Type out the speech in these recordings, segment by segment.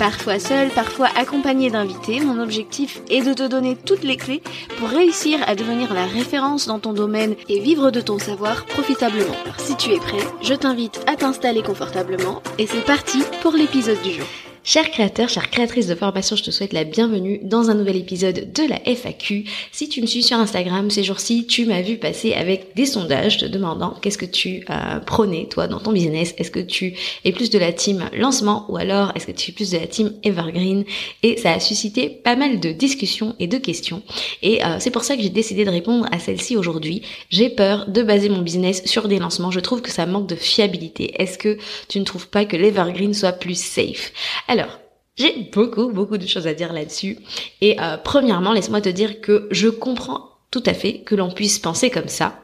Parfois seul, parfois accompagné d'invités, mon objectif est de te donner toutes les clés pour réussir à devenir la référence dans ton domaine et vivre de ton savoir profitablement. Si tu es prêt, je t'invite à t'installer confortablement et c'est parti pour l'épisode du jour. Chers créateurs, chères créatrices de formation, je te souhaite la bienvenue dans un nouvel épisode de la FAQ. Si tu me suis sur Instagram ces jours-ci, tu m'as vu passer avec des sondages te demandant qu'est-ce que tu euh, prônais toi dans ton business. Est-ce que tu es plus de la team lancement ou alors est-ce que tu es plus de la team evergreen? Et ça a suscité pas mal de discussions et de questions. Et euh, c'est pour ça que j'ai décidé de répondre à celle-ci aujourd'hui. J'ai peur de baser mon business sur des lancements. Je trouve que ça manque de fiabilité. Est-ce que tu ne trouves pas que l'evergreen soit plus safe? Alors, j'ai beaucoup, beaucoup de choses à dire là-dessus. Et euh, premièrement, laisse-moi te dire que je comprends tout à fait que l'on puisse penser comme ça.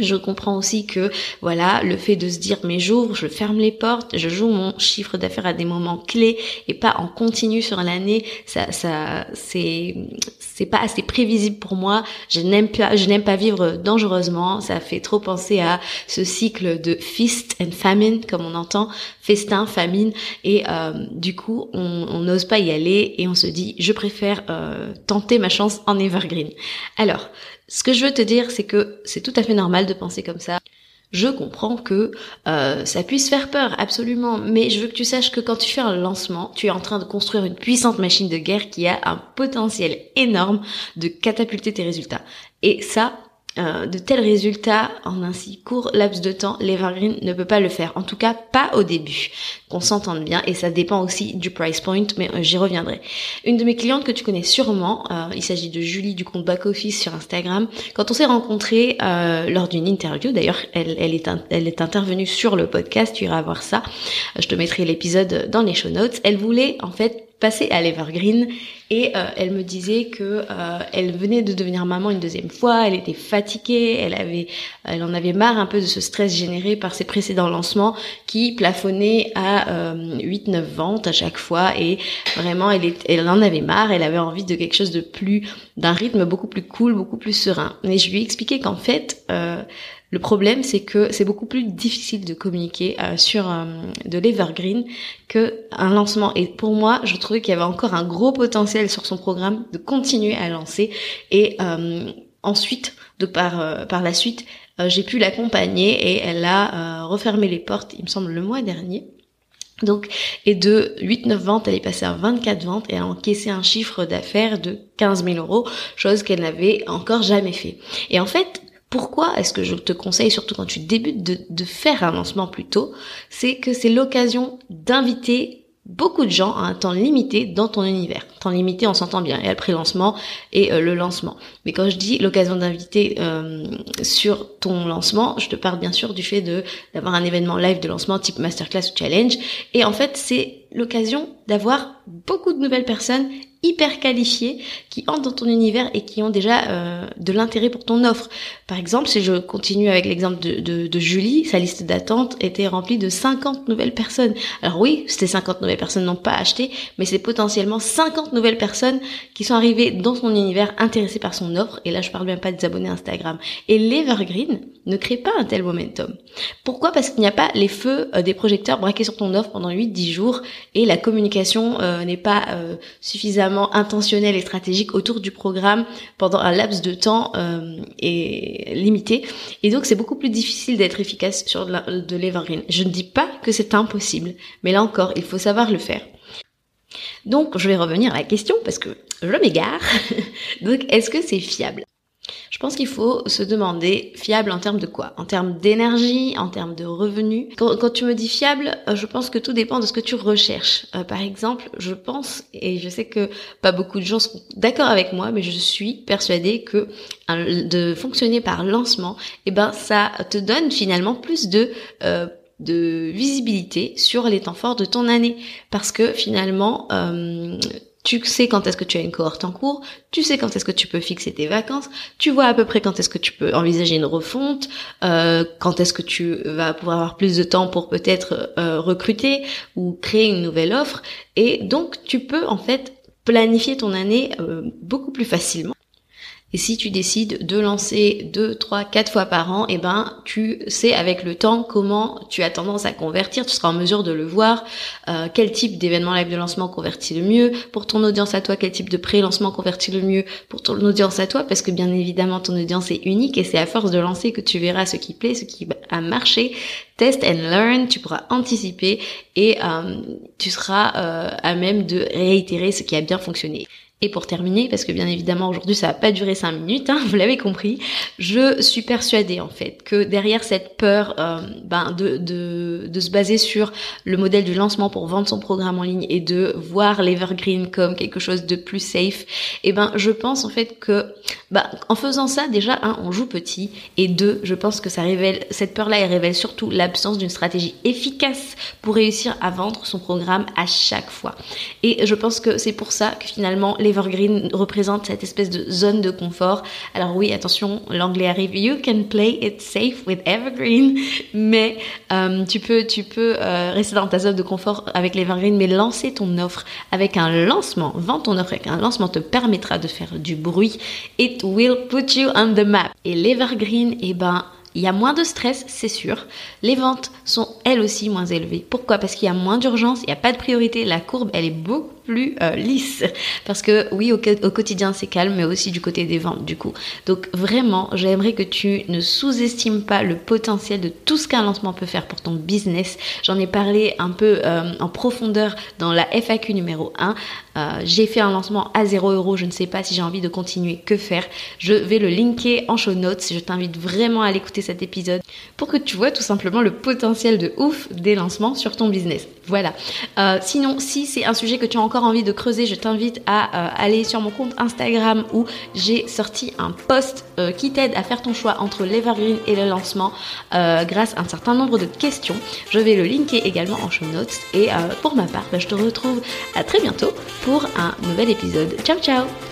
Je comprends aussi que voilà le fait de se dire mais j'ouvre, je ferme les portes, je joue mon chiffre d'affaires à des moments clés et pas en continu sur l'année, ça ça c'est c'est pas assez prévisible pour moi. Je n'aime pas je n'aime pas vivre dangereusement. Ça fait trop penser à ce cycle de feast and famine comme on entend, festin, famine et euh, du coup on n'ose pas y aller et on se dit je préfère euh, tenter ma chance en evergreen. Alors ce que je veux te dire, c'est que c'est tout à fait normal de penser comme ça. Je comprends que euh, ça puisse faire peur, absolument, mais je veux que tu saches que quand tu fais un lancement, tu es en train de construire une puissante machine de guerre qui a un potentiel énorme de catapulter tes résultats. Et ça, euh, de tels résultats en un si court laps de temps, l'Evergreen ne peut pas le faire. En tout cas, pas au début. Qu'on s'entende bien et ça dépend aussi du price point, mais euh, j'y reviendrai. Une de mes clientes que tu connais sûrement, euh, il s'agit de Julie du compte Back Office sur Instagram. Quand on s'est rencontrés lors d'une interview, d'ailleurs, elle, elle, est elle est intervenue sur le podcast, tu iras voir ça. je te mettrai l'épisode dans les show notes. Elle voulait en fait passer à l'Evergreen et euh, elle me disait que euh, elle venait de devenir maman une deuxième fois, elle était fatiguée, elle avait elle en avait marre un peu de ce stress généré par ses précédents lancements qui plafonnaient à 8 euh, 9 ventes à chaque fois et vraiment elle elle en avait marre, elle avait envie de quelque chose de plus d'un rythme beaucoup plus cool, beaucoup plus serein. Mais je lui ai expliqué qu'en fait le problème, c'est que c'est beaucoup plus difficile de communiquer euh, sur euh, de l'evergreen que un lancement. Et pour moi, je trouvais qu'il y avait encore un gros potentiel sur son programme de continuer à lancer. Et euh, ensuite, de par par la suite, j'ai pu l'accompagner et elle a refermé les portes, il me semble, le mois dernier. Donc, et de 8-9 ventes, elle est passée à 24 ventes et a encaissé un chiffre d'affaires de 15 000 euros, chose qu'elle n'avait encore jamais fait. Et en fait, pourquoi est-ce que je te conseille, surtout quand tu débutes, de, faire un lancement plus tôt C'est que c'est l'occasion d'inviter beaucoup de gens à un temps limité dans ton univers. Temps limité, on s'entend bien. Il y a le pré-lancement et euh, le lancement. Mais quand je dis l'occasion d'inviter euh, sur ton lancement, je te parle bien sûr du fait de d'avoir un événement live de lancement type masterclass ou challenge. Et en fait, c'est l'occasion d'avoir beaucoup de nouvelles personnes hyper qualifiés qui entrent dans ton univers et qui ont déjà euh, de l'intérêt pour ton offre. Par exemple, si je continue avec l'exemple de, de, de, Julie, sa liste d'attente était remplie de 50 nouvelles personnes. Alors oui, ces 50 nouvelles personnes n'ont pas acheté, mais c'est potentiellement 50 nouvelles personnes qui sont arrivées dans son univers intéressées par son offre. Et là, je parle même pas des abonnés Instagram. Et l'Evergreen ne crée pas un tel momentum. Pourquoi? Parce qu'il n'y a pas les feux euh, des projecteurs braqués sur ton offre pendant 8-10 jours et la communication euh, n'est pas suffisamment intentionnel et stratégique autour du programme pendant un laps de temps euh, limité. Et donc c'est beaucoup plus difficile d'être efficace sur de l'evergreen. Je ne dis pas que c'est impossible, mais là encore, il faut savoir le faire. Donc je vais revenir à la question parce que je m'égare. donc est-ce que c'est fiable? Je pense qu'il faut se demander fiable en termes de quoi? En termes d'énergie, en termes de revenus? Quand, tu me dis fiable, euh, je pense que tout dépend de ce que tu recherches. Euh, par exemple, je pense, et je sais que pas beaucoup de gens sont d'accord avec moi, mais je suis persuadée que de fonctionner par lancement, eh ben ça te donne finalement plus de euh, de visibilité sur les temps forts de ton année parce que finalement euh, tu sais quand est-ce que tu as une cohorte en cours, tu sais quand est-ce que tu peux fixer tes vacances, tu vois à peu près quand est-ce que tu peux envisager une refonte, euh, quand est-ce que tu vas pouvoir avoir plus de temps pour peut-être euh, recruter ou créer une nouvelle offre. Et donc tu peux en fait planifier ton année euh, beaucoup plus facilement. Et si tu décides de lancer deux, trois, quatre fois par an, eh ben, tu sais avec le temps comment tu as tendance à convertir. Tu seras en mesure de le voir. Euh, quel type d'événement live de lancement convertit le mieux pour ton audience à toi Quel type de pré-lancement convertit le mieux pour ton audience à toi? Parce que bien évidemment, ton audience est unique et c'est à force de lancer que tu verras ce qui plaît, ce qui a marché. Test and learn. Tu pourras anticiper et euh, tu seras euh, à même de réitérer ce qui a bien fonctionné. Et pour terminer, parce que bien évidemment aujourd'hui ça va pas durer cinq minutes, hein, vous l'avez compris, je suis persuadée en fait que derrière cette peur euh, ben, de, de, de, se baser sur le modèle du lancement pour vendre son programme en ligne et de voir l'evergreen comme quelque chose de plus safe, et eh ben je pense en fait que ben, en faisant ça déjà un on joue petit et deux je pense que ça révèle cette peur là elle révèle surtout l'absence d'une stratégie efficace pour réussir à vendre son programme à chaque fois. Et je pense que c'est pour ça que finalement l'Evergreen représente cette espèce de zone de confort. Alors oui, attention, l'anglais arrive. You can play it safe with Evergreen, mais euh, tu peux, tu peux euh, rester dans ta zone de confort avec l'Evergreen, mais lancer ton offre avec un lancement, vendre ton offre avec un lancement te permettra de faire du bruit. Will put you on the map. Et l'Evergreen, eh ben, il y a moins de stress, c'est sûr. Les ventes sont elles aussi moins élevées. Pourquoi? Parce qu'il y a moins d'urgence, il n'y a pas de priorité. La courbe, elle est beaucoup plus euh, lisse. Parce que oui, au, quotidien, c'est calme, mais aussi du côté des ventes, du coup. Donc vraiment, j'aimerais que tu ne sous-estimes pas le potentiel de tout ce qu'un lancement peut faire pour ton business. J'en ai parlé un peu euh, en profondeur dans la FAQ numéro 1. Euh, j'ai fait un lancement à 0 euros, je ne sais pas si j'ai envie de continuer, que faire? Je vais le linker en show notes. Je t'invite vraiment à l'écouter cet épisode pour que tu vois tout simplement le potentiel de ouf des lancements sur ton business. Voilà. sinon, si c'est un sujet que tu as encore envie de creuser, je t'invite à euh, aller sur mon compte Instagram où j'ai sorti un post euh, qui t'aide à faire ton choix entre l'Evergreen et le lancement euh, grâce à un certain nombre de questions. Je vais le linker également en show notes. Et pour ma part, bah, je te retrouve à très bientôt pour un nouvel épisode. Ciao ciao